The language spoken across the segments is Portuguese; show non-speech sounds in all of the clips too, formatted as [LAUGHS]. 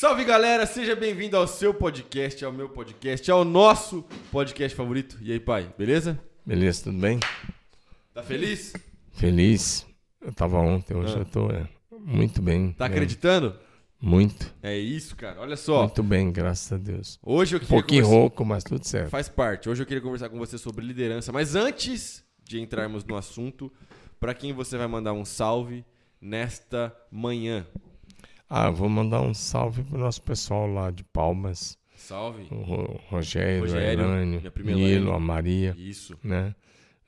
Salve galera, seja bem-vindo ao seu podcast, ao meu podcast, ao nosso podcast favorito. E aí, pai, beleza? Beleza, tudo bem? Tá feliz? Feliz. Eu tava ontem, hoje Ah. eu tô é, muito bem. Tá bem. acreditando? Muito, É isso, cara. Olha só. muito bem, graças a Deus. Hoje eu Um queria pouquinho conversar- rouco, mas tudo certo. Faz parte. Hoje eu queria conversar com você sobre liderança, mas antes de entrarmos no assunto, pra quem você vai mandar um salve nesta manhã? Ah, vou mandar um salve pro nosso pessoal lá de Palmas. Salve. O Ro- Rogério, Rogério, Elânio, Nilo, a Maria, Isso. né?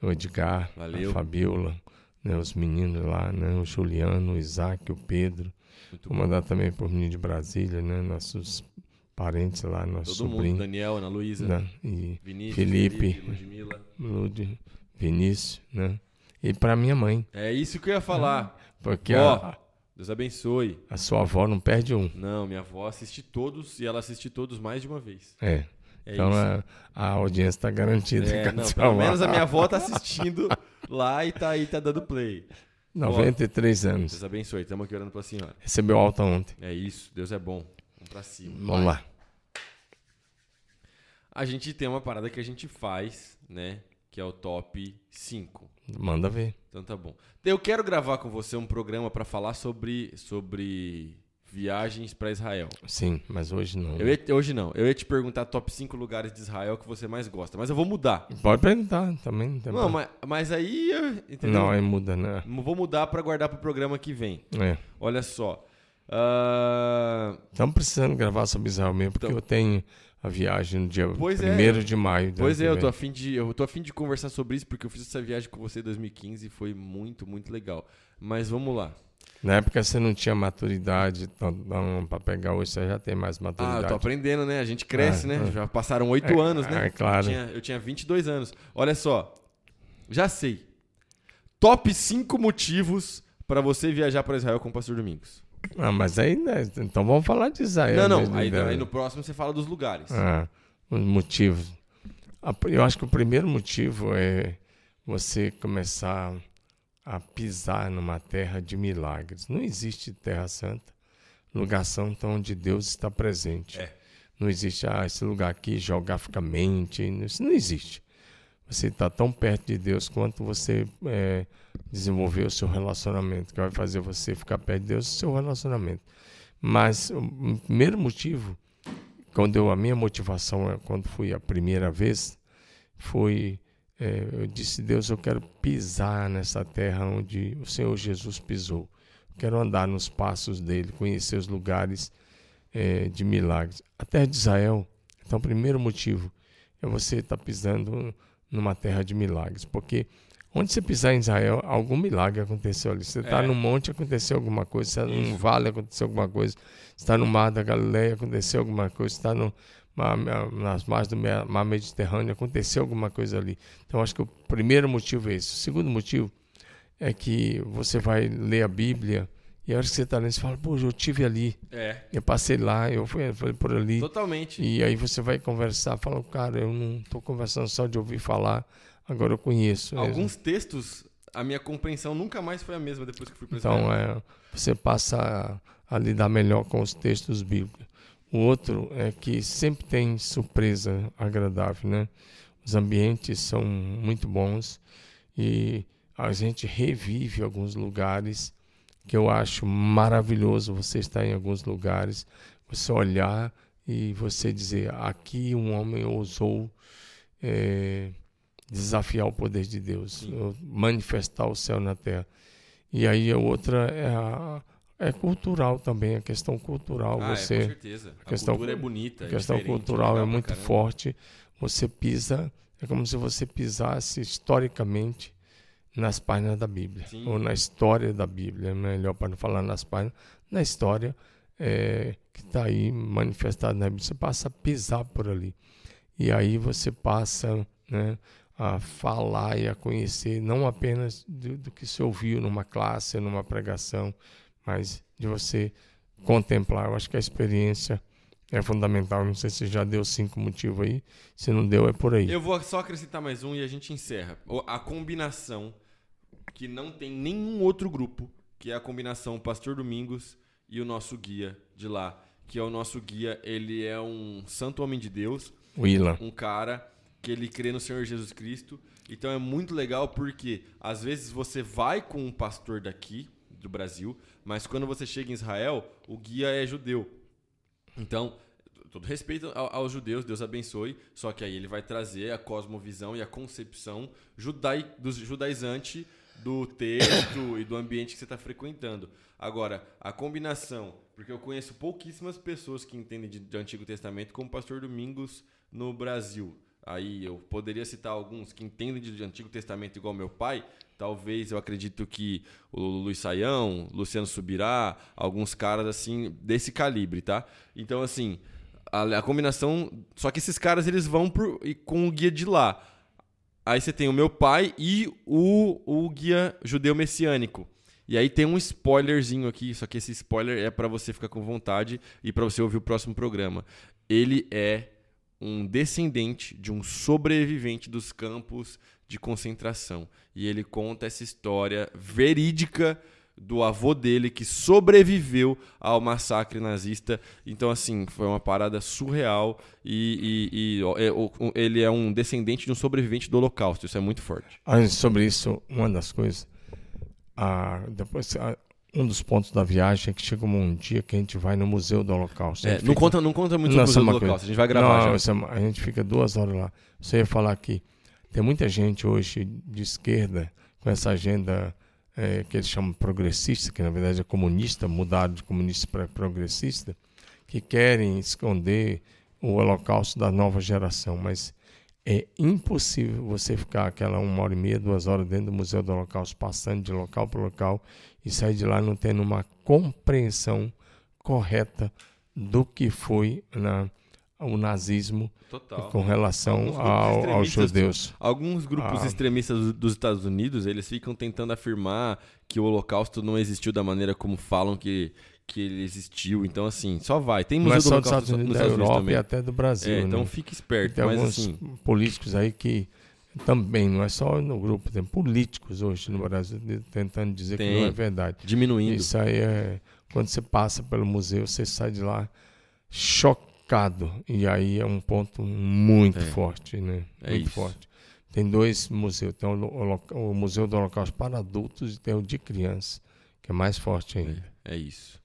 O Edgar, Valeu. a Fabiola, né? os meninos lá, né? O Juliano, o Isaac, o Pedro. Muito Vou bom. mandar também pro menino de Brasília, né? Nossos parentes lá, nosso Todo mundo, sobrinho. Daniel, Ana Luísa, né? E Vinícius, Felipe. Ludmilla. Lud, Vinícius, né? E para minha mãe, É isso que eu ia falar. porque Ó. a, Deus abençoe. a sua avó não perde um. Não, minha avó assiste todos e ela assiste todos mais de uma vez. É. É então a, a audiência está garantida. É, a não, pelo menos a minha avó tá [LAUGHS] assistindo lá e tá aí, tá dando play. 93 anos. Deus abençoe, estamos aqui orando pra senhora. Recebeu alta ontem. É isso, Deus é bom. Vamos pra cima. Vamos lá. A gente tem uma parada que a gente faz, né? Que é o top 5. Manda ver. Então tá bom. Eu quero gravar com você um programa pra falar sobre, sobre viagens pra Israel. Sim, mas hoje não. Eu ia- hoje não. Eu ia te perguntar top 5 lugares de Israel que você mais gosta, mas eu vou mudar. Pode perguntar também. Não, tem Não, mas, mas aí, eu- entendeu? não aí muda, né? Vou mudar pra guardar pro programa que vem. É. Olha só. Ah, Estamos precisando gravar sobre Israel mesmo, porque Então- eu tenho a viagem no dia Pois é. 1 de maio. do Pois é, eu tô, afim de, eu tô afim de conversar sobre isso porque eu fiz essa viagem com você em 2015 e foi muito, muito legal. Mas vamos lá. Na época você não tinha maturidade para pegar hoje, você já tem mais Ah, maturidade. eu tô aprendendo, né? A gente cresce, Ah, né? ah. Já passaram oito É, anos, né? é, claro. Eu tinha, eu tinha 22 anos. Olha só. Já sei. Top 5 motivos pra você viajar para Israel com o Pastor Domingos. Ah, mas aí, né? Então vamos falar de Israel. não, não. Aí, aí no próximo você fala dos lugares. Ah, os motivos. Eu acho que o primeiro motivo é você começar a pisar numa terra de milagres. Não existe terra santa, lugar santo onde Deus está presente. É. Não existe, ah, esse lugar aqui geograficamente, isso não existe. Você está tão perto de Deus quanto você é, desenvolver o seu relacionamento, que vai fazer você ficar perto de Deus, o seu relacionamento. Mas o primeiro motivo quando eu, a minha motivação, eh, quando fui a primeira vez, foi, eh, eu disse, Deus, eu quero pisar nessa terra onde o Senhor Jesus pisou. Quero andar nos passos dele, conhecer os lugares eh, de milagres. A terra de Israel, então o primeiro motivo é você estar pisando numa terra de milagres, porque onde você pisar em Israel, algum milagre aconteceu ali. Você está É. num monte, aconteceu alguma coisa. Você está num vale, aconteceu alguma coisa. Você está no mar da Galileia, aconteceu alguma coisa. Você está no, nas margens do mar Mediterrâneo, aconteceu alguma coisa ali. Então, acho que o primeiro motivo é esse. O segundo motivo é que você vai ler a Bíblia e a hora que você está lendo, você fala, pô, eu tive ali. É. Eu passei lá, eu fui, fui por ali. Totalmente. E aí você vai conversar, fala, cara, eu não estou conversando só de ouvir falar, agora eu conheço. Alguns textos, a minha compreensão nunca mais foi a mesma depois que eu fui Israel. Então, é, você passa a, a lidar melhor com os textos bíblicos. O outro é que sempre tem surpresa agradável, né? Os ambientes são muito bons e a gente revive alguns lugares que eu acho maravilhoso você estar em alguns lugares, você olhar e você dizer, aqui um homem ousou eh, desafiar o poder de Deus, manifestar o céu na terra. E aí a outra é, a, é cultural também, a questão cultural. ah, é, com você, certeza. A questão- cultura é bonita. a é questão diferente, cultural é muito caramba. forte. Você pisa, é como se você pisasse historicamente nas páginas da Bíblia, Sim. ou na história da Bíblia, é melhor para não falar nas páginas, na história é, que está aí manifestada na Bíblia. Você passa a pisar por ali. E aí você passa né, a falar e a conhecer, não apenas do, do que se ouviu numa classe, numa pregação, mas de você contemplar. Eu acho que a experiência é fundamental. Não sei se já deu cinco motivos aí. Se não deu, é por aí. Eu vou só acrescentar mais um e a gente encerra. A combinação que não tem nenhum outro grupo, que é a combinação Pastor Domingos e o nosso guia de lá, que é o nosso guia. Ele é um santo homem de Deus, Ilan. um cara que ele crê no Senhor Jesus Cristo. Então é muito legal porque às vezes você vai com um pastor daqui do Brasil, mas quando você chega em Israel, o guia é judeu. Então, todo respeito ao- aos judeus, Deus abençoe, só que aí ele vai trazer a cosmovisão e a concepção judai, dos judaizante do texto [COUGHS] e do ambiente que você está frequentando. Agora, a combinação, porque eu conheço pouquíssimas pessoas que entendem de, de Antigo Testamento como pastor Domingos no Brasil. Aí eu poderia citar alguns que entendem de, de Antigo Testamento igual meu pai. Talvez eu acredito que o Luiz Saião, Luciano Subirá, alguns caras assim desse calibre, tá? Então assim, a, a combinação, só que esses caras eles vão pro, com o guia de lá. Aí você tem o meu pai e o, o guia judeu messiânico. E aí tem um spoilerzinho aqui, só que esse spoiler é pra você ficar com vontade e pra você ouvir o próximo programa. Ele é um descendente de um sobrevivente dos campos de concentração. E ele conta essa história verídica do avô dele que sobreviveu ao massacre nazista. Então, assim, foi uma parada surreal. E, e- e, é, ele é um descendente de um sobrevivente do Holocausto. Isso é muito forte. Sobre isso, uma das coisas, ah, depois, ah, um dos pontos da viagem é que chega um dia que a gente vai no Museu do Holocausto. É, não, fica- conta, não conta muito Não, sobre o uma Holocausto. coisa. A gente vai gravar Não, já. é- a gente fica duas horas lá. Você ia falar que tem muita gente hoje de esquerda com essa agenda eh, que eles chamam progressista, que na verdade é comunista, mudado de comunista para progressista, que querem esconder o holocausto da nova geração, mas é impossível você ficar aquela uma hora e meia, duas horas dentro do Museu do Holocausto, passando de local para local e sair de lá não tendo uma compreensão correta do que foi na, o nazismo Total. com relação ao- aos judeus. Alguns grupos Ah. extremistas do- dos Estados Unidos, eles ficam tentando afirmar que o Holocausto não existiu da maneira como falam que, que ele existiu. Então, assim, só vai. Tem museu é do só dos Holocausto Estados Unidos, da Estados Unidos Europa também. e até do Brasil. É, então né? fique esperto. Tem Mas, alguns assim, políticos aí que também, não é só no grupo, tem políticos hoje no Brasil tentando dizer que Tem. não é verdade. diminuindo. Isso aí é. Quando você passa pelo museu, você sai de lá chocado. E aí é um ponto muito É. forte, né? É muito isso. forte. Tem dois museus. Tem o, Holo- o Museu do Holocausto para adultos e tem o de crianças, que é mais forte ainda. É isso.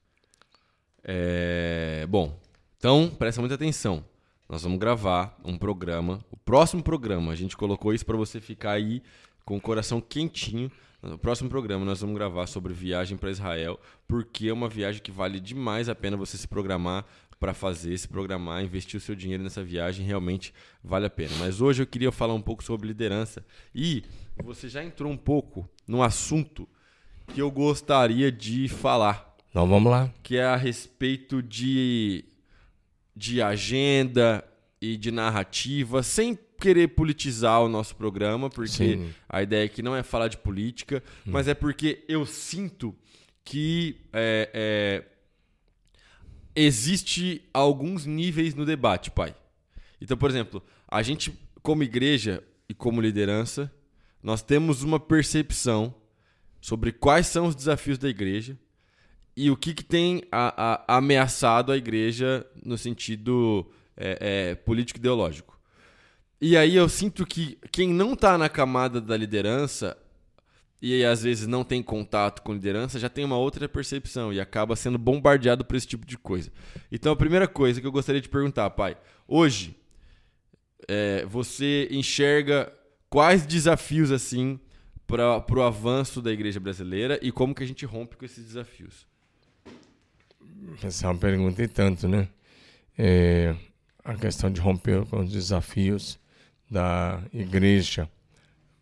É, Bom, então presta muita atenção. Nós vamos gravar um programa. O próximo programa, a gente colocou isso para você ficar aí com o coração quentinho. No próximo programa nós vamos gravar sobre viagem para Israel, porque é uma viagem que vale demais a pena você se programar para fazer, se programar, investir o seu dinheiro nessa viagem, realmente vale a pena. Mas hoje eu queria falar um pouco sobre liderança e você já entrou um pouco no assunto que eu gostaria de falar Então vamos lá. que é a respeito de, de agenda e de narrativa, sem querer politizar o nosso programa, porque Sim. a ideia aqui não é falar de política, mas é porque eu sinto que é, é, existe alguns níveis no debate, pai. Então, por exemplo, a gente, como igreja e como liderança, nós temos uma percepção sobre quais são os desafios da igreja e o que, que tem a- a- ameaçado a igreja no sentido é, é, político-ideológico. E aí eu sinto que quem não está na camada da liderança e às vezes não tem contato com liderança já tem uma outra percepção e acaba sendo bombardeado por esse tipo de coisa. Então a primeira coisa que eu gostaria de perguntar, pai, hoje é, você enxerga quais desafios assim para o avanço da igreja brasileira e como que a gente rompe com esses desafios? Essa é uma pergunta e tanto, né? É, a questão de romper com os desafios da igreja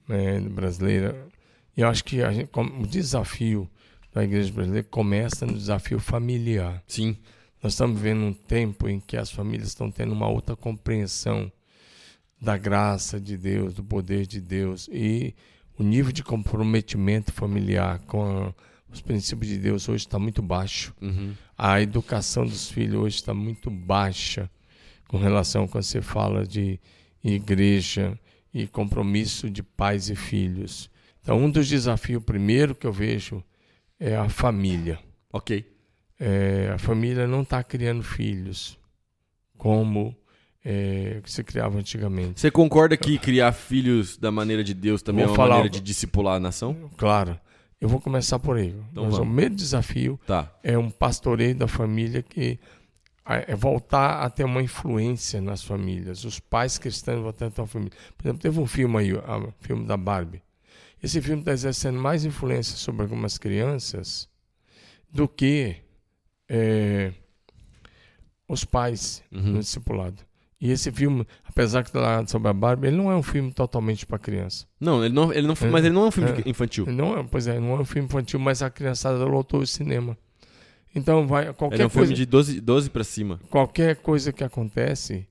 né, brasileira. E eu acho que gente, o desafio da igreja brasileira começa no desafio familiar. Sim, Nós estamos vivendo um tempo em que as famílias estão tendo uma outra compreensão da graça de Deus, do poder de Deus e o nível de comprometimento familiar com os princípios de Deus hoje está muito baixo. Uhum. A educação dos filhos hoje está muito baixa com relação quando você fala de igreja e compromisso de pais e filhos. Então, um dos desafios primeiro que eu vejo é a família. ok. é, a família não está criando filhos como é, se criava antigamente. Você concorda que criar filhos da maneira de Deus também Vou é uma falar- maneira de discipular a nação? Claro. Eu vou começar por aí. Então Mas o vamos. primeiro desafio Tá. é um pastoreio da família que é voltar a ter uma influência nas famílias. Os pais cristãos voltando a ter uma família. Por exemplo, teve um filme aí, o filme da Barbie. Esse filme está exercendo mais influência sobre algumas crianças do que é, os pais Uhum. no discipulado. E esse filme, apesar que está sobre a Barbie, ele não é um filme totalmente para criança. Não, ele não, ele não, É. mas ele não é um filme É. infantil. Não é, pois é, não é um filme infantil, mas a criançada lotou o cinema. Então vai qualquer Ele é um coisa, filme de 12, 12 pra cima. qualquer coisa que acontece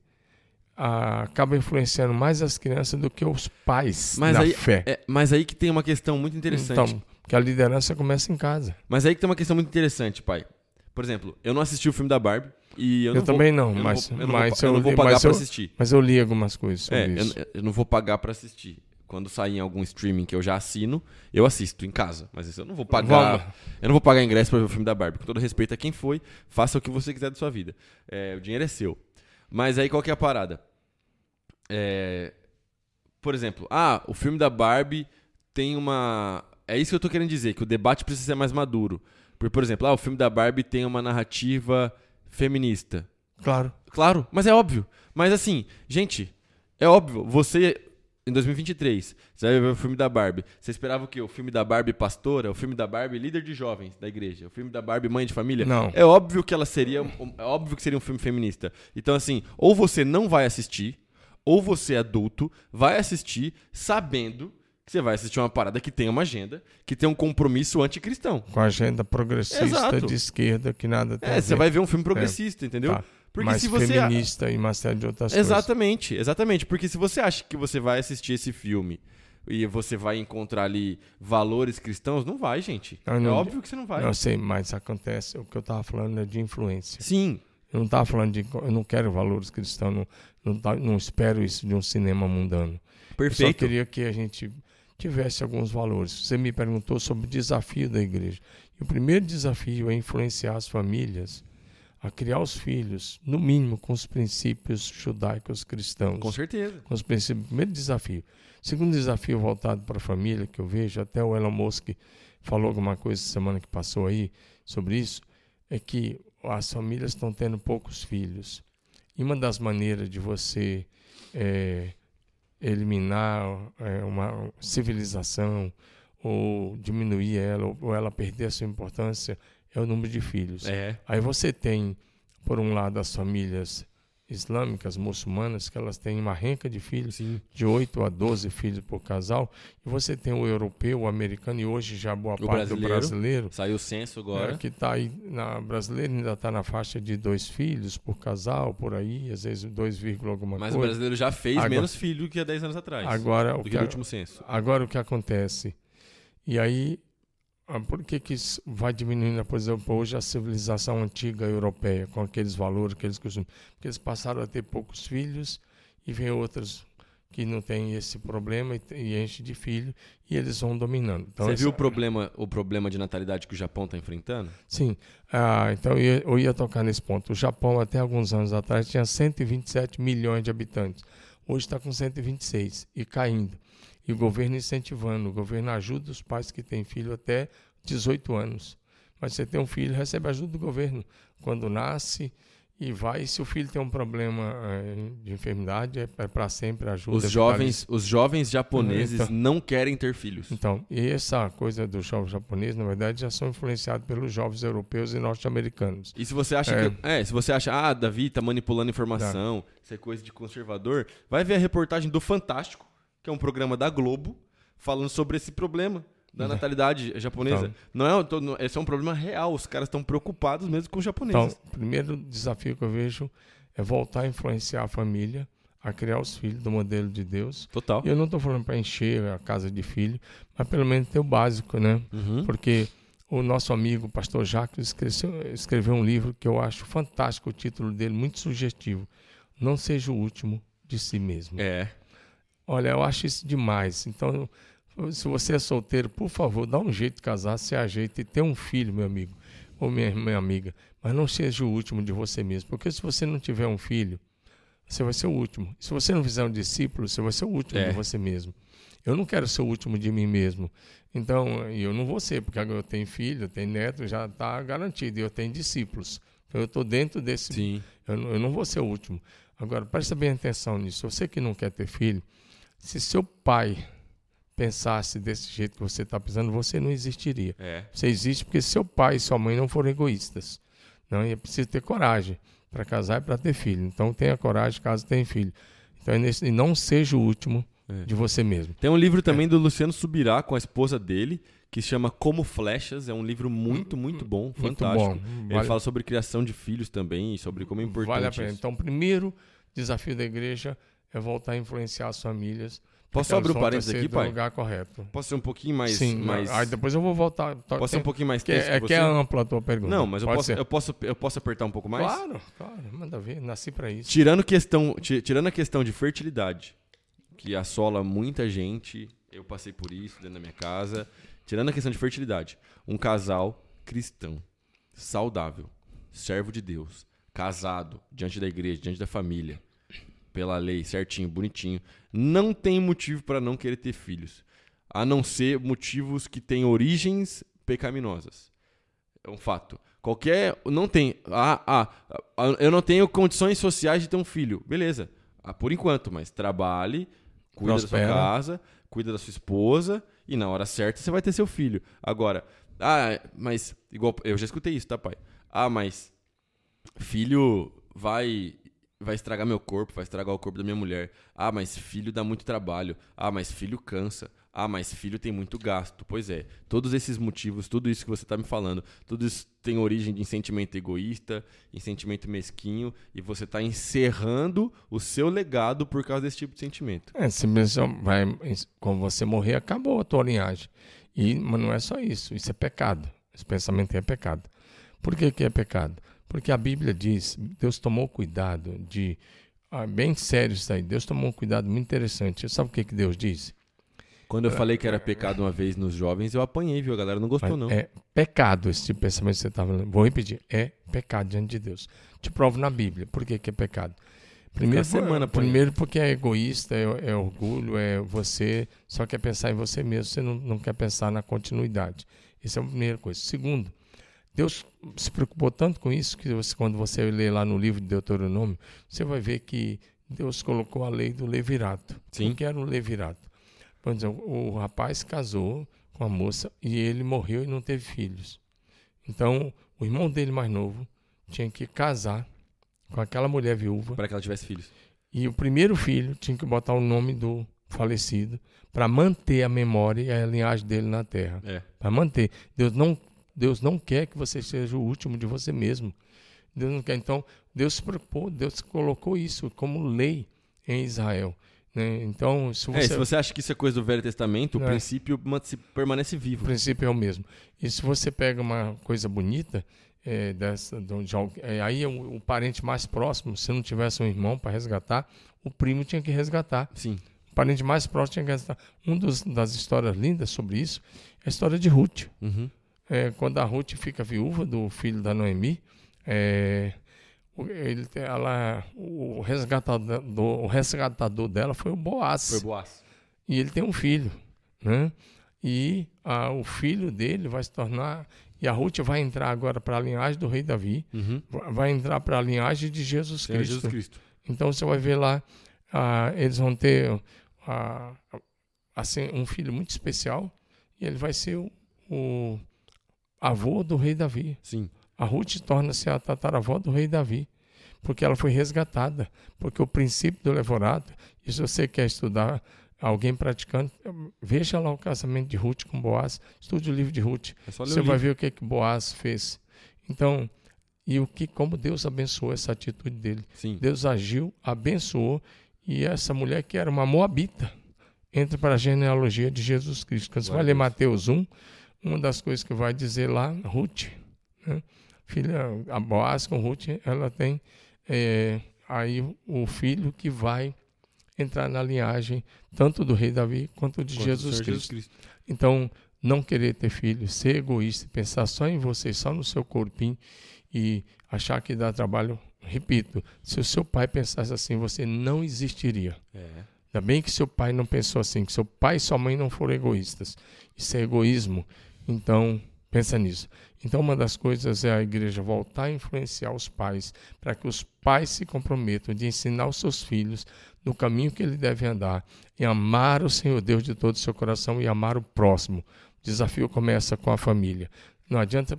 ah, acaba influenciando mais as crianças do que os pais Mas na aí, fé. é, mas aí que tem uma questão muito interessante. Então, que a liderança começa em casa. Mas aí que tem uma questão muito interessante, pai. Por exemplo, eu não assisti o filme da Barbie e eu, Eu, não vou- também não, eu mas, vou, eu não mas vou, eu não vou li- pagar eu- assistir. mas eu li algumas coisas sobre É, isso. eu, eu não vou pagar pra assistir. Quando sair em algum streaming que eu já assino, eu assisto em casa. Mas isso eu não vou pagar. Vamos. Eu não vou pagar ingresso pra ver o filme da Barbie. Com todo respeito a quem foi, faça o que você quiser da sua vida. É, o dinheiro é seu. Mas aí qual que é a parada? É, por exemplo, ah, o filme da Barbie tem uma. É isso que eu tô querendo dizer, que o debate precisa ser mais maduro. Por, por exemplo, ah, o filme da Barbie tem uma narrativa feminista. Claro. Claro, mas é óbvio. Mas assim, gente, é óbvio. Você, em 2023, você vai ver o filme da Barbie. Você esperava o quê? O filme da Barbie pastora? O filme da Barbie líder de jovens da igreja? O filme da Barbie mãe de família? Não. É óbvio que ela seria. É óbvio que seria um filme feminista. Então, assim, ou você não vai assistir, ou você, adulto, vai assistir sabendo que você vai assistir uma parada que tem uma agenda, que tem um compromisso anticristão. Com a agenda progressista Exato. de esquerda que nada tem É, você vai ver um filme progressista, entendeu? Tá. Porque mais se você. feminista e série de outras coisas. Exatamente, exatamente. Porque se você acha que você vai assistir esse filme e você vai encontrar ali valores cristãos, não vai, gente. Não, é não- óbvio que você não vai. Eu sei, mas acontece, o que eu estava falando é de influência. Sim, Eu não estava falando de. Eu não quero valores cristãos, não, não, tá- não espero isso de um cinema mundano. Eu só perfeito. queria que a gente tivesse alguns valores. Você me perguntou sobre o desafio da igreja. E o primeiro desafio é influenciar as famílias a criar os filhos, no mínimo, com os princípios judaicos cristãos. Com certeza. com os princípios. Primeiro desafio. Segundo desafio voltado para a família, que eu vejo, até o Elon Musk falou alguma coisa semana que passou aí sobre isso, é que as famílias estão tendo poucos filhos. E uma das maneiras de você eh, eliminar eh, uma civilização ou diminuir ela, ou- ou ela perder a sua importância, é o número de filhos. É. Aí você tem, por um lado, as famílias islâmicas, muçulmanas, que elas têm uma renca de filhos, Sim. de 8 a 12 filhos por casal, e você tem o europeu, o americano e hoje já boa O parte do brasileiro. brasileiro, Saiu o censo agora. né, que está aí, na brasileira ainda está na faixa de dois filhos por casal, por aí, às vezes 2, vírgula alguma Mas o coisa. brasileiro já fez Agora- menos filho que há 10 anos atrás. Agora, o do que, que último censo. Agora o que acontece? E aí, por que, que isso vai diminuindo, por exemplo, hoje a civilização antiga europeia, com aqueles valores, aqueles costumes? Porque eles passaram a ter poucos filhos e vem outros que não têm esse problema e, e enche de filho e eles vão dominando. Então, Você essa- viu o problema, o problema de natalidade que o Japão está enfrentando? Sim. Ah, então eu ia, eu ia tocar nesse ponto. O Japão, até alguns anos atrás, tinha 127 milhões de habitantes. Hoje está com 126 e caindo. E o governo incentivando. O governo ajuda os pais que têm filho até 18 anos. Mas você tem um filho, recebe ajuda do governo. Quando nasce e vai. Se o filho tem um problema eh, de enfermidade, é, para sempre ajuda. Os vitalícia. jovens, os jovens japoneses Então. não querem ter filhos. Então, e essa coisa dos jovens japoneses, na verdade, já são influenciados pelos jovens europeus e norte-americanos. E se você acha É. que. É, se você acha, ah, Davi tá manipulando informação, isso é coisa de conservador, vai ver a reportagem do Fantástico, que é um programa da Globo, falando sobre esse problema da natalidade japonesa. Então. Não é, tô- não- esse é um problema real. Os caras estão preocupados mesmo com os japoneses. Então, o primeiro desafio que eu vejo é voltar a influenciar a família a criar os filhos do modelo de Deus. Total. E eu não estou falando para encher a casa de filho, mas pelo menos ter o básico, né? Uhum. Porque o nosso amigo, o pastor Jacques, escreveu, escreveu um livro que eu acho fantástico, o título dele, muito sugestivo. Não seja o último de si mesmo. É. Olha, eu acho isso demais. Então, se você é solteiro, por favor, dá um jeito de casar, se ajeita e ter um filho, meu amigo. ou minha irmã amiga, mas não seja o último de você mesmo. Porque se você não tiver um filho, você vai ser o último. Se você não fizer um discípulo, você vai ser o último É. de você mesmo. Eu não quero ser o último de mim mesmo. Então, eu não vou ser, porque agora eu tenho filho, eu tenho neto, já está garantido. E eu tenho discípulos. Então, eu estou dentro desse. Sim. Eu, eu não vou ser o último. Agora, presta bem atenção nisso. Você que não quer ter filho, se seu pai pensasse desse jeito que você está pensando, você não existiria. É. Você existe porque seu pai e sua mãe não foram egoístas. Não, e é preciso ter coragem para casar e para ter filho. Então tenha coragem caso tenha filho. Então é nesse, e não seja o último É. de você mesmo. Tem um livro também do Luciano Subirá com a esposa dele, que se chama Como Flechas. É um livro muito, muito bom, Muito fantástico. bom. Ele Vale, fala sobre criação de filhos também e sobre como é importante vale a pena. isso. Então, o primeiro desafio da igreja é voltar a influenciar as famílias. Posso abrir a parênteses aqui, pai? lugar correto. Posso ser um pouquinho mais... Sim, mais... aí depois eu vou voltar. Posso ser um pouquinho mais que texto é, é que é ampla a tua pergunta. Não, mas eu Pode posso, ser. eu, posso, eu posso apertar um pouco mais? Claro, claro, manda ver. Nasci para isso. Tirando, questão, ti- tirando a questão de fertilidade, que assola muita gente, eu passei por isso dentro da minha casa. Tirando a questão de fertilidade, um casal cristão, saudável, servo de Deus, casado, diante da igreja, diante da família, pela lei, certinho, bonitinho, não tem motivo para não querer ter filhos, a não ser motivos que têm origens pecaminosas. É um fato. Qualquer. Não tem. Ah, ah, eu não tenho condições sociais de ter um filho. Beleza. Ah, por enquanto, mas trabalhe, cuida da Prospera. sua casa, cuida da sua esposa e na hora certa você vai ter seu filho. Agora, ah, mas. Igual. Eu já escutei isso, tá, pai? Ah, mas. Filho vai. Vai estragar meu corpo, vai estragar o corpo da minha mulher. Ah, mas filho dá muito trabalho. Ah, mas filho cansa. Ah, mas filho tem muito gasto. Pois é, todos esses motivos, tudo isso que você está me falando, tudo isso tem origem de sentimento egoísta, em sentimento mesquinho, e você está encerrando o seu legado por causa desse tipo de sentimento. É, se vai, quando você morrer, acabou a tua linhagem. E, mas não é só isso, isso é pecado. Esse pensamento é pecado. Por que, que é pecado? Porque a Bíblia diz, Deus tomou cuidado de. Ah, bem sério isso aí. Deus tomou um cuidado muito interessante. Sabe o que, que Deus diz? Quando eu falei que era pecado uma vez nos jovens, eu apanhei, viu? A galera não gostou, não. É pecado esse tipo de pensamento que você estava falando. Vou repetir. É pecado diante de Deus. Te provo na Bíblia. Por que, que é pecado? Primeiro, semana primeiro porque é egoísta, é, é orgulho, é você só quer pensar em você mesmo, você não, não quer pensar na continuidade. Essa é a primeira coisa. Segundo, Deus se preocupou tanto com isso que você, quando você lê lá no livro de Deuteronômio, você vai ver que Deus colocou a lei do levirato. Sim. O que era o levirato? Por exemplo, o rapaz casou com a moça e ele morreu e não teve filhos. Então, o irmão dele mais novo tinha que casar com aquela mulher viúva Para que ela tivesse filhos. e o primeiro filho tinha que botar o nome do falecido para manter a memória e a linhagem dele na terra. É. Para manter. Deus não, Deus não quer que você seja o último de você mesmo. Deus não quer. Então, Deus preocupou, Deus colocou isso como lei em Israel. né? Então, se É, você, se você acha que isso é coisa do Velho Testamento, o É. princípio permanece o vivo. princípio é o mesmo. E se você pega uma coisa bonita, é, dessa, de, é, aí é o, o parente mais próximo, se não tivesse um irmão para resgatar, o primo tinha que resgatar. Sim. O parente mais próximo tinha que resgatar. Uma das histórias lindas sobre isso é a história de Ruth. Uhum. É, quando a Ruth fica viúva do filho da Noemi, é, o- ele, ela, o, resgatador, o resgatador dela foi o Boaz. Foi Boaz. E ele tem um filho. Né? E ah, o filho dele vai se tornar. E a Ruth vai entrar agora para a linhagem do rei Davi, Uhum. va- vai entrar para a linhagem de Jesus Cristo. Jesus Cristo. Então você vai ver lá, ah, eles vão ter ah, assim, um filho muito especial e ele vai ser o, o avô do rei Davi. Sim. A Ruth torna-se a tataravó do rei Davi, porque ela foi resgatada. Porque o princípio do levorado, e se você quer estudar alguém praticando, veja lá o casamento de Ruth com Boaz, estude o livro de Ruth. É Você vai ver o que, que Boaz fez. Então, e o que, como Deus abençoou essa atitude dele. Sim. Deus agiu, abençoou, e essa mulher que era uma moabita entra para a genealogia de Jesus Cristo. Quando você vai ler. Mateus 1, uma das coisas que vai dizer lá, Ruth, né? filha, a Boaz com Ruth, ela tem é, aí o filho que vai entrar na linhagem tanto do rei Davi quanto de Quanto Jesus Cristo. Jesus Cristo. Então, não querer ter filhos, ser egoísta, pensar só em você, só no seu corpinho e achar que dá trabalho. Repito, se o seu pai pensasse assim, você não existiria. É. Ainda bem que seu pai não pensou assim, que seu pai e sua mãe não foram egoístas. Isso é egoísmo. Então, pensa nisso. Então, uma das coisas é a igreja voltar a influenciar os pais, para que os pais se comprometam de ensinar os seus filhos no caminho que ele deve andar, e amar o Senhor Deus de todo o seu coração e amar o próximo. O desafio começa com a família. Não adianta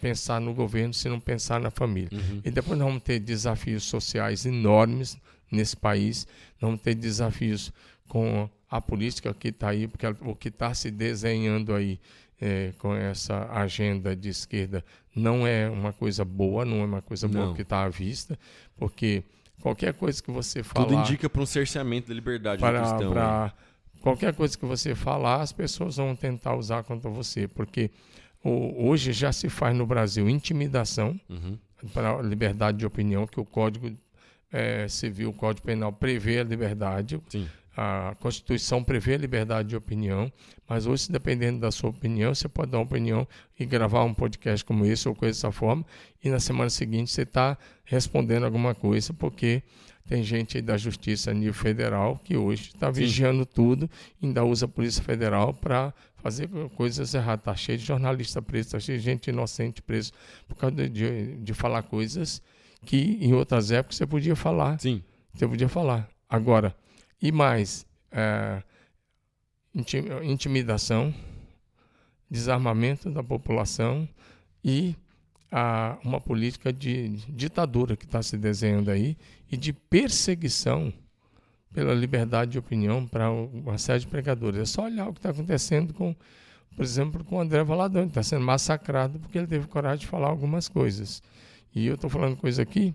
pensar no governo se não pensar na família. Uhum. E depois nós vamos ter desafios sociais enormes nesse país, nós vamos ter desafios com a política que está aí, porque o que está se desenhando aí é, com essa agenda de esquerda não é uma coisa boa, não é uma coisa não. boa que está à vista, porque qualquer coisa que você falar... Tudo indica para um cerceamento da liberdade para, cristão. Pra, qualquer coisa que você falar, as pessoas vão tentar usar contra você, porque hoje já se faz no Brasil intimidação uhum. para a liberdade de opinião, que o Código é, Civil, o Código Penal prevê a liberdade. Sim a Constituição prevê a liberdade de opinião, mas hoje, dependendo da sua opinião, você pode dar uma opinião e gravar um podcast como esse ou coisa dessa forma, e na semana seguinte você está respondendo alguma coisa, porque tem gente da Justiça a nível federal que hoje está vigiando tudo, ainda usa a Polícia Federal para fazer coisas erradas. Está cheio de jornalista preso, está cheio de gente inocente preso por causa de, de, de falar coisas que em outras épocas você podia falar. Sim. Você podia falar. Agora, e mais, é, intimidação, desarmamento da população e a, uma política de ditadura que está se desenhando aí e de perseguição pela liberdade de opinião para uma série de pregadores. É só olhar o que está acontecendo com, por exemplo, com o André Valadão, que está sendo massacrado porque ele teve coragem de falar algumas coisas. E eu estou falando coisa aqui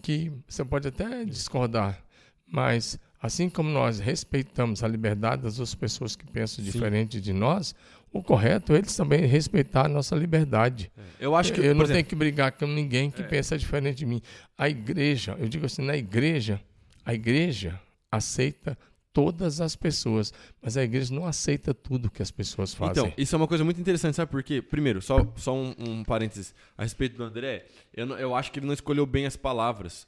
que você pode até discordar, mas Assim como nós respeitamos a liberdade das outras pessoas que pensam Sim. diferente de nós, o correto é eles também respeitar a nossa liberdade. É. Eu acho que eu, eu não exemplo, tenho que brigar com ninguém que é. pensa diferente de mim. A igreja, eu digo assim, na igreja, a igreja aceita todas as pessoas, mas a igreja não aceita tudo que as pessoas fazem. Então, isso é uma coisa muito interessante, sabe por quê? Primeiro, só, só um, um parênteses a respeito do André, eu, eu acho que ele não escolheu bem as palavras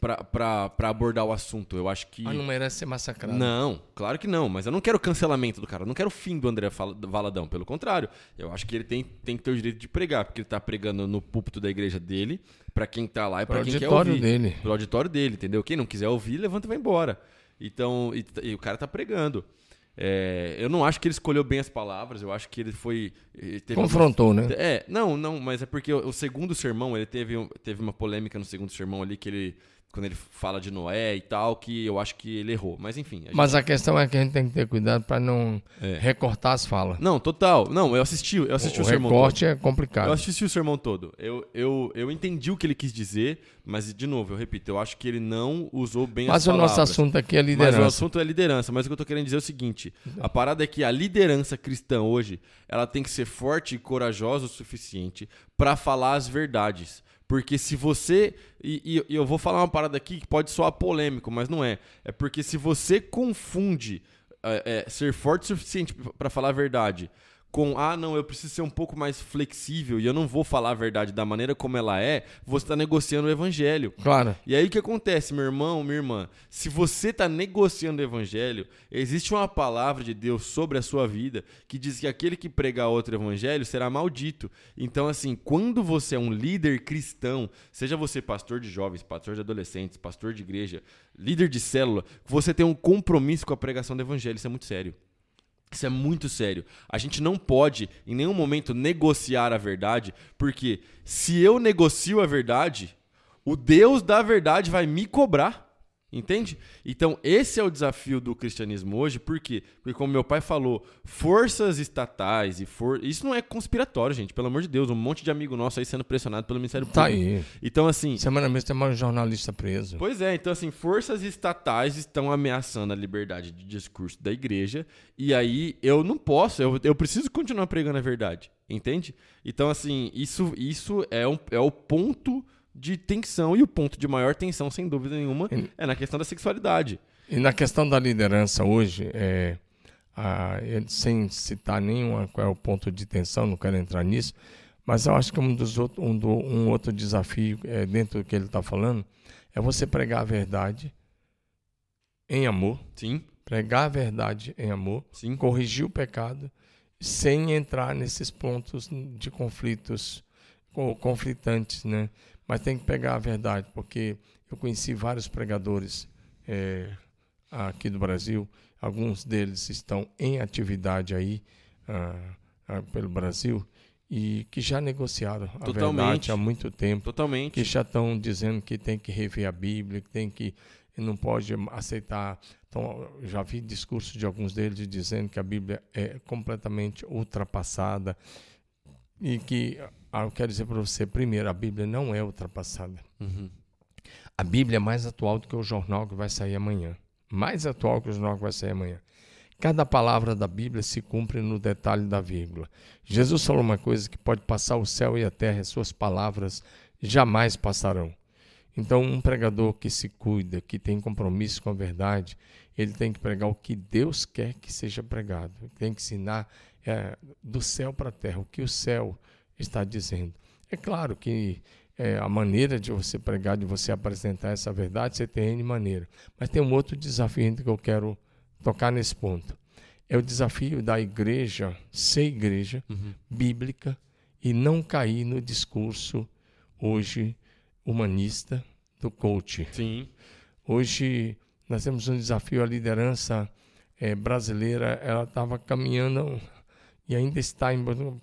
para abordar o assunto. Eu acho que. Ah, não merece ser massacrado. Não, claro que não. Mas eu não quero cancelamento do cara. Eu não quero o fim do André Valadão. Pelo contrário, eu acho que ele tem, tem que ter o direito de pregar, porque ele tá pregando no púlpito da igreja dele, para quem tá lá e para quem quer ouvir. dele. Pro auditório dele, entendeu? Quem não quiser ouvir, levanta e vai embora. Então, e, e o cara tá pregando. É, eu não acho que ele escolheu bem as palavras, eu acho que ele foi. Ele Confrontou, né? É, não, não, mas é porque o, o segundo sermão, ele teve, teve uma polêmica no segundo sermão ali que ele quando ele fala de Noé e tal, que eu acho que ele errou. Mas enfim. A gente... Mas a questão é que a gente tem que ter cuidado para não é. recortar as falas. Não, total. Não, eu assisti, eu assisti o, o, o sermão recorte todo. é complicado. Eu assisti o sermão todo. Eu, eu, eu entendi o que ele quis dizer, mas de novo, eu repito, eu acho que ele não usou bem mas as palavras. Mas o nosso assunto aqui é liderança. Mas o assunto é liderança. Mas o que eu tô querendo dizer é o seguinte: a parada é que a liderança cristã hoje, ela tem que ser forte e corajosa o suficiente para falar as verdades. Porque se você. E, e, eu vou falar uma parada aqui que pode soar polêmico, mas não é. É porque se você confunde é, é, ser forte o suficiente para falar a verdade com ah, não, eu preciso ser um pouco mais flexível e eu não vou falar a verdade da maneira como ela é, você está negociando o evangelho. Claro. E aí o que acontece, meu irmão, minha irmã? Se você está negociando o evangelho, existe uma palavra de Deus sobre a sua vida que diz que aquele que pregar outro evangelho será maldito. Então, assim, quando você é um líder cristão, seja você pastor de jovens, pastor de adolescentes, pastor de igreja, líder de célula, você tem um compromisso com a pregação do evangelho. Isso é muito sério. Isso é muito sério. A gente não pode, em nenhum momento, negociar a verdade, porque se eu negocio a verdade, o Deus da verdade vai me cobrar. Entende? Então, esse é o desafio do cristianismo hoje, por quê? Porque, como meu pai falou, forças estatais e for... Isso não é conspiratório, gente, pelo amor de Deus. Um monte de amigo nosso aí sendo pressionado pelo Ministério tá Público. Tá aí. Então, assim. Semana mesmo tem mais um jornalista preso. Pois é, então, assim, forças estatais estão ameaçando a liberdade de discurso da igreja. E aí eu não posso, eu, eu preciso continuar pregando a verdade. Entende? Então, assim, isso, isso é, um, é o ponto de tensão e o ponto de maior tensão, sem dúvida nenhuma, e, é na questão da sexualidade. E na questão da liderança hoje, é, ele, sem citar nenhum qual é o ponto de tensão, não quero entrar nisso, mas eu acho que um, dos outro, um, do, um outro desafio é, dentro do que ele está falando é você pregar a verdade em amor. Sim. Pregar a verdade em amor. Sim. Corrigir o pecado sem entrar nesses pontos de conflitos conflitantes, né? Mas tem que pegar a verdade, porque eu conheci vários pregadores é, aqui do Brasil, alguns deles estão em atividade aí ah, ah, pelo Brasil e que já negociaram a Totalmente. verdade há muito tempo. Totalmente. Que já estão dizendo que tem que rever a Bíblia, que tem que não pode aceitar. Então, já vi discursos de alguns deles dizendo que a Bíblia é completamente ultrapassada e que ah, eu quero dizer para você, primeiro, a Bíblia não é ultrapassada. Uhum. A Bíblia é mais atual do que o jornal que vai sair amanhã. Mais atual que o jornal que vai sair amanhã. Cada palavra da Bíblia se cumpre no detalhe da vírgula. Jesus falou uma coisa que pode passar o céu e a terra, e suas palavras jamais passarão. Então, um pregador que se cuida, que tem compromisso com a verdade, ele tem que pregar o que Deus quer que seja pregado. Tem que ensinar é, do céu para a terra o que o céu está dizendo. É claro que é, a maneira de você pregar, de você apresentar essa verdade, você tem N maneira. Mas tem um outro desafio que eu quero tocar nesse ponto. É o desafio da igreja ser igreja uhum. bíblica e não cair no discurso hoje humanista do coach. Sim. Hoje nós temos um desafio, a liderança é, brasileira, ela estava caminhando e ainda está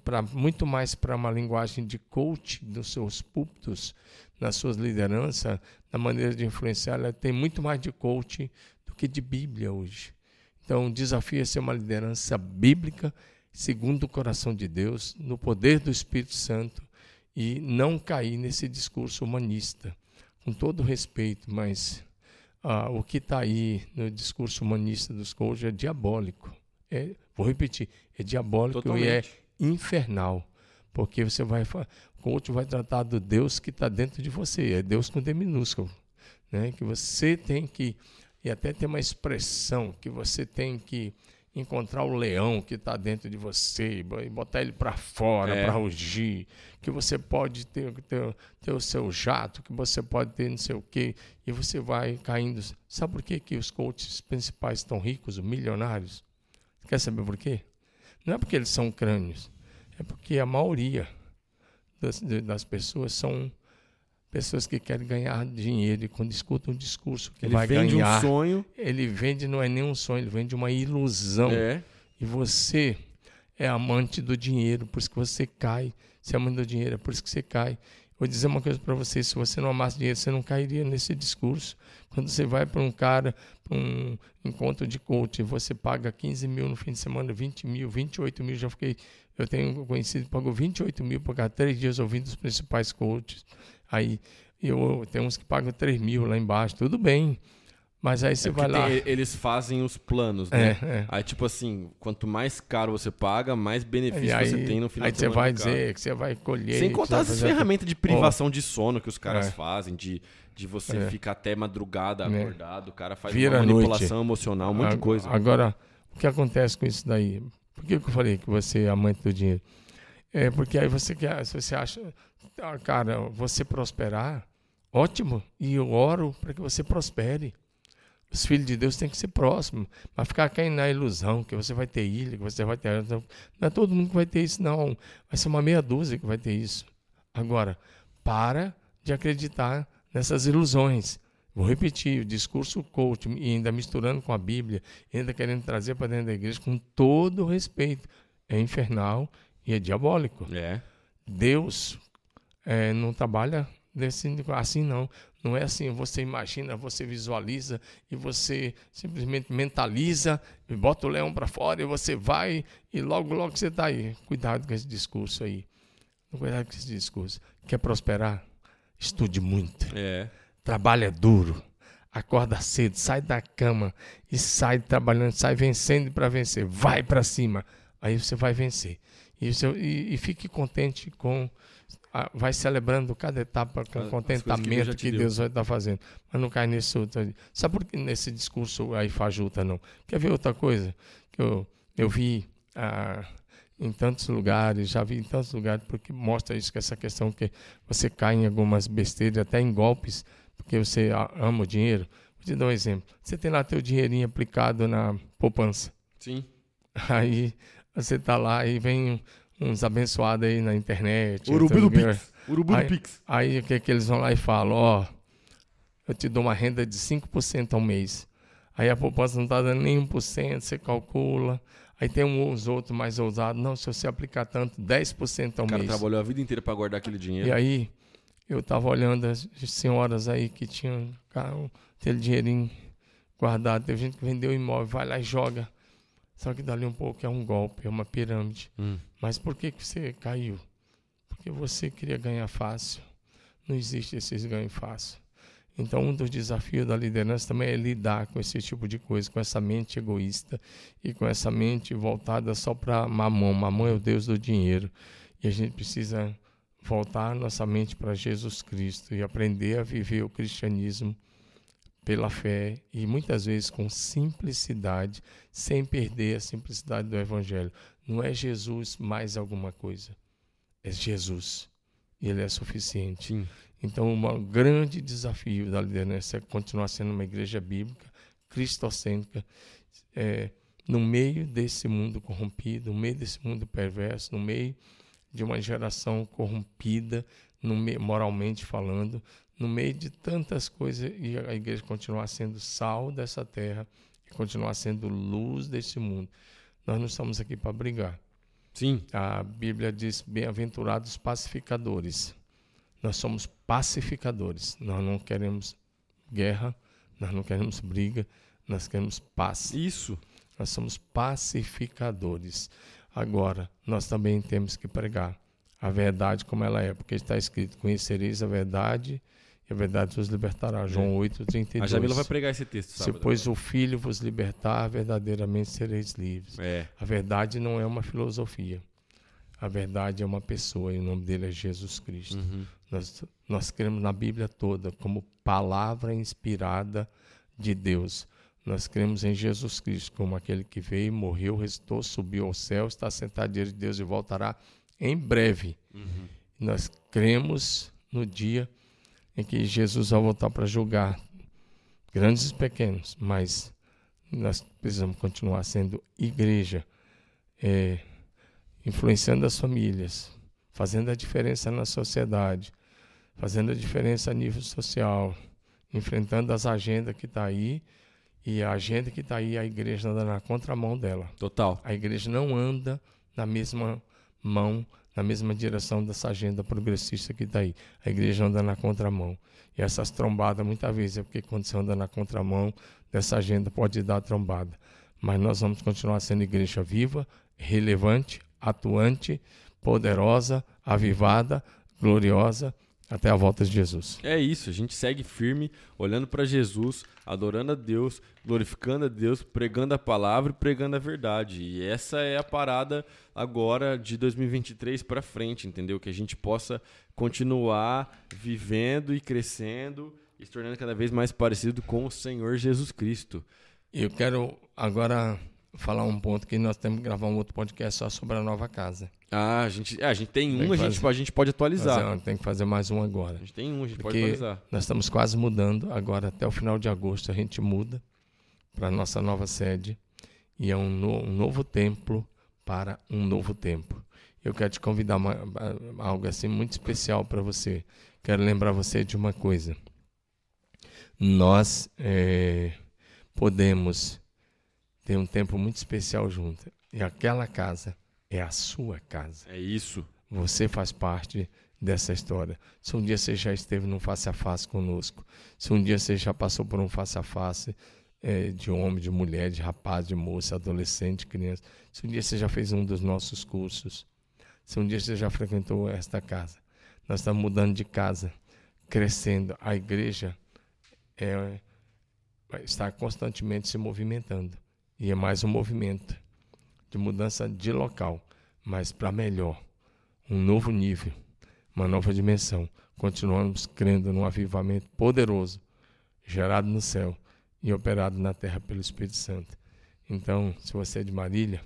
pra, muito mais para uma linguagem de coach nos seus púlpitos, nas suas lideranças, na maneira de influenciar, ela tem muito mais de coach do que de Bíblia hoje. Então, o desafio é ser uma liderança bíblica, segundo o coração de Deus, no poder do Espírito Santo e não cair nesse discurso humanista. Com todo respeito, mas ah, o que está aí no discurso humanista dos coaches é diabólico. É, vou repetir, é diabólico Totalmente. e é infernal. Porque você vai. O coach vai tratar do Deus que está dentro de você. É Deus com D minúsculo. Né? Que você tem que. E até tem uma expressão que você tem que encontrar o leão que está dentro de você e botar ele para fora, é. para rugir, que você pode ter, ter, ter, o seu jato, que você pode ter não sei o quê, e você vai caindo. Sabe por que, que os coaches principais estão ricos, milionários? Quer saber por quê? Não é porque eles são crânios, é porque a maioria das, das pessoas são pessoas que querem ganhar dinheiro e quando escutam um discurso que ele vai vende ganhar, um sonho. ele vende não é nem um sonho, ele vende uma ilusão. É. E você é amante do dinheiro, por isso que você cai. Você é amante do dinheiro, é por isso que você cai. Vou dizer uma coisa para você: se você não amasse dinheiro, você não cairia nesse discurso. Quando você vai para um cara, para um encontro de coach, você paga 15 mil no fim de semana, 20 mil, 28 mil. Já fiquei, eu tenho conhecido pagou 28 mil por cada três dias ouvindo os principais coaches. Aí eu tem uns que pagam 3 mil lá embaixo, tudo bem. Mas aí você é vai lá. Tem, eles fazem os planos, né? É, é. Aí, tipo assim, quanto mais caro você paga, mais benefício aí, você tem no final Aí você vai dizer que você vai colher. Sem contar as ferramentas de privação oh. de sono que os caras é. fazem, de, de você é. ficar até madrugada é. acordado. O cara faz Vira uma manipulação noite. emocional, um monte de coisa. Agora, o que acontece com isso daí? Por que eu falei que você é amante do dinheiro? É porque aí você quer, se você acha, ah, cara, você prosperar, ótimo, e eu oro para que você prospere. Os filhos de Deus têm que ser próximos, mas ficar caindo na ilusão que você vai ter ilha, que você vai ter. Não é todo mundo que vai ter isso, não. Vai ser uma meia dúzia que vai ter isso. Agora, para de acreditar nessas ilusões. Vou repetir, o discurso coach, e ainda misturando com a Bíblia, ainda querendo trazer para dentro da igreja, com todo respeito, é infernal e é diabólico. É. Deus é, não trabalha desse, assim, não. Não é assim, você imagina, você visualiza e você simplesmente mentaliza e bota o leão para fora e você vai e logo, logo você está aí. Cuidado com esse discurso aí. Cuidado com esse discurso. Quer prosperar? Estude muito. É. Trabalha duro. Acorda cedo, sai da cama e sai trabalhando, sai vencendo para vencer. Vai para cima. Aí você vai vencer. E, você, e, e fique contente com vai celebrando cada etapa com contentamento que, que Deus vai estar tá fazendo. Mas não cai nesse outro. Sabe por que nesse discurso aí fajuta, não? Quer ver outra coisa? Que eu, eu vi ah, em tantos lugares, já vi em tantos lugares, porque mostra isso, que essa questão que você cai em algumas besteiras, até em golpes, porque você ama o dinheiro. Vou te dar um exemplo. Você tem lá teu dinheirinho aplicado na poupança. Sim. Aí você tá lá e vem uns abençoados aí na internet. Urubu do Pix. Urubu aí, do Pix. Aí o que, que eles vão lá e falam? Ó, eu te dou uma renda de 5% ao mês. Aí a poupança não está dando nem 1%, você calcula. Aí tem uns outros mais ousados. Não, se você aplicar tanto, 10% ao O cara mês. trabalhou a vida inteira para guardar aquele dinheiro. E aí, eu estava olhando as senhoras aí que tinham carro, aquele dinheirinho guardado. Teve gente que vendeu imóvel, vai lá e joga. Só que dali um pouco é um golpe, é uma pirâmide. Hum. Mas por que, que você caiu? Porque você queria ganhar fácil. Não existe esses ganhos fácil. Então, um dos desafios da liderança também é lidar com esse tipo de coisa, com essa mente egoísta e com essa mente voltada só para mamão. Mamão é o Deus do dinheiro. E a gente precisa voltar nossa mente para Jesus Cristo e aprender a viver o cristianismo pela fé e muitas vezes com simplicidade, sem perder a simplicidade do Evangelho. Não é Jesus mais alguma coisa, é Jesus. E Ele é suficiente. Sim. Então, um grande desafio da liderança é continuar sendo uma igreja bíblica, cristocêntrica, é, no meio desse mundo corrompido, no meio desse mundo perverso, no meio de uma geração corrompida, no meio, moralmente falando, no meio de tantas coisas, e a igreja continuar sendo sal dessa terra, e continuar sendo luz desse mundo. Nós não estamos aqui para brigar. Sim. A Bíblia diz: bem-aventurados pacificadores. Nós somos pacificadores. Nós não queremos guerra, nós não queremos briga, nós queremos paz. Isso. Nós somos pacificadores. Agora, nós também temos que pregar a verdade como ela é, porque está escrito: Conhecereis a verdade e a verdade vos libertará. João 8, 32. A Jamila vai pregar esse texto, Se, sabe? pois, o Filho vos libertar, verdadeiramente sereis livres. É. A verdade não é uma filosofia. A verdade é uma pessoa e o nome dele é Jesus Cristo. Uhum. Nós, nós cremos na Bíblia toda como palavra inspirada de Deus. Nós cremos em Jesus Cristo como aquele que veio, morreu, ressuscitou, subiu ao céu, está sentado diante de Deus e voltará em breve. Uhum. Nós cremos no dia em que Jesus vai voltar para julgar grandes e pequenos, mas nós precisamos continuar sendo igreja, é, influenciando as famílias, fazendo a diferença na sociedade, fazendo a diferença a nível social, enfrentando as agendas que estão tá aí e a agenda que está aí, a igreja anda na contramão dela. Total. A igreja não anda na mesma mão, na mesma direção dessa agenda progressista que está aí. A igreja anda na contramão. E essas trombadas, muitas vezes, é porque quando você anda na contramão dessa agenda, pode dar trombada. Mas nós vamos continuar sendo igreja viva, relevante, atuante, poderosa, avivada, gloriosa, até a volta de Jesus. É isso, a gente segue firme, olhando para Jesus, adorando a Deus, glorificando a Deus, pregando a palavra e pregando a verdade. E essa é a parada agora de 2023 para frente, entendeu? Que a gente possa continuar vivendo e crescendo e se tornando cada vez mais parecido com o Senhor Jesus Cristo. Eu quero agora falar um ponto que nós temos que gravar um outro podcast só sobre a nova casa. Ah, a gente, é, a gente tem um, Tem que a, gente, fazer. a gente pode atualizar. Fazer- tem que fazer mais um agora. A gente tem um, a gente pode Porque atualizar. nós estamos quase mudando. Agora, até o final de agosto, a gente muda para a nossa nova sede. E é um, no- um novo templo para um novo tempo. Eu quero te convidar uma, algo assim muito especial para você. Quero lembrar você de uma coisa. Nós eh, podemos ter um tempo muito especial junto. E aquela casa é a sua casa. É isso. Você faz parte dessa história. Se um dia você já esteve num face a face conosco, se um dia você já passou por um face a face eh, de homem, de mulher, de rapaz, de moça, adolescente, criança, se um dia você já fez um dos nossos cursos, se um dia você já frequentou esta casa, nós estamos mudando de casa, crescendo. A igreja é, estar constantemente se movimentando. E é mais um movimento de mudança de local, mas para melhor um novo nível, uma nova dimensão. Continuamos crendo num avivamento poderoso, gerado no céu e operado na terra pelo Espírito Santo. Então, se você é de Marília,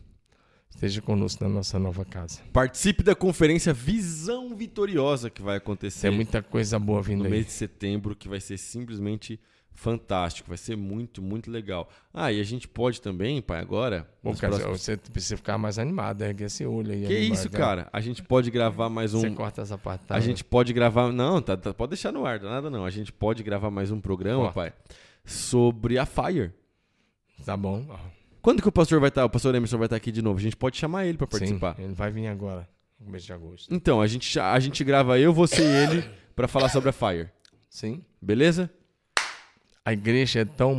esteja conosco na nossa nova casa. Participe da conferência Visão Vitoriosa que vai acontecer Tem muita coisa boa vindo no aí. mês de setembro, que vai ser simplesmente fantástico. Vai ser muito, muito legal. Ah, e a gente pode também, pai, agora. Nos cara, próximos- Você precisa ficar mais animado, ergue esse olho aí. Que animado, isso, né? cara? A gente pode gravar mais um. Você corta essa parte. tá? A gente pode gravar. Não, tá, tá- pode deixar no ar, nada não. A gente pode gravar mais um programa, Corta. pai, sobre a Fire. Tá bom. Quando que o pastor vai estar? O pastor Emerson vai estar aqui de novo. A gente pode chamar ele pra participar. Sim, ele vai vir agora, no mês de agosto. Então, a gente, a gente grava eu, você e ele pra falar sobre a Fire. Sim. Beleza? A igreja é tão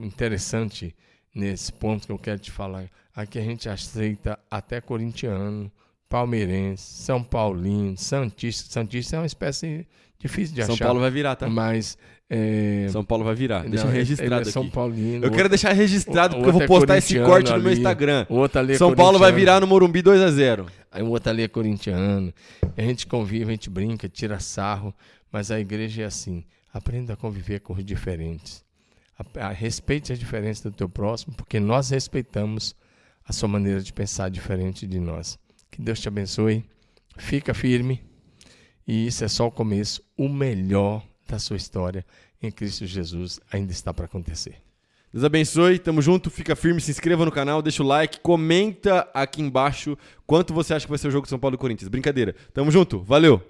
interessante nesse ponto que eu quero te falar. Aqui a gente aceita até corintiano, palmeirense, São Paulino, Santista. Santista é uma espécie difícil de São achar. Paulo vai virar, tá? Mas. É... São Paulo vai virar. Deixa não, registrado é São aqui. Paulino. Eu quero deixar registrado porque eu vou outro é postar esse corintiano corte no meu ali. Instagram. O outro ali é São Paulo vai virar no Morumbi 2 a 0 Aí o outro ali é corintiano. A gente convive, a gente brinca, tira sarro. Mas a igreja é assim. Aprenda a conviver com os diferentes. A, a- respeite as diferenças do teu próximo, porque nós respeitamos a sua maneira de pensar diferente de nós. Que Deus te abençoe. Fica firme. E isso é só o começo. O melhor da sua história em Cristo Jesus ainda está para acontecer. Deus abençoe, tamo junto, fica firme, se inscreva no canal, deixa o like, comenta aqui embaixo quanto você acha que vai ser o jogo de São Paulo e Corinthians. Brincadeira. Tamo junto, valeu!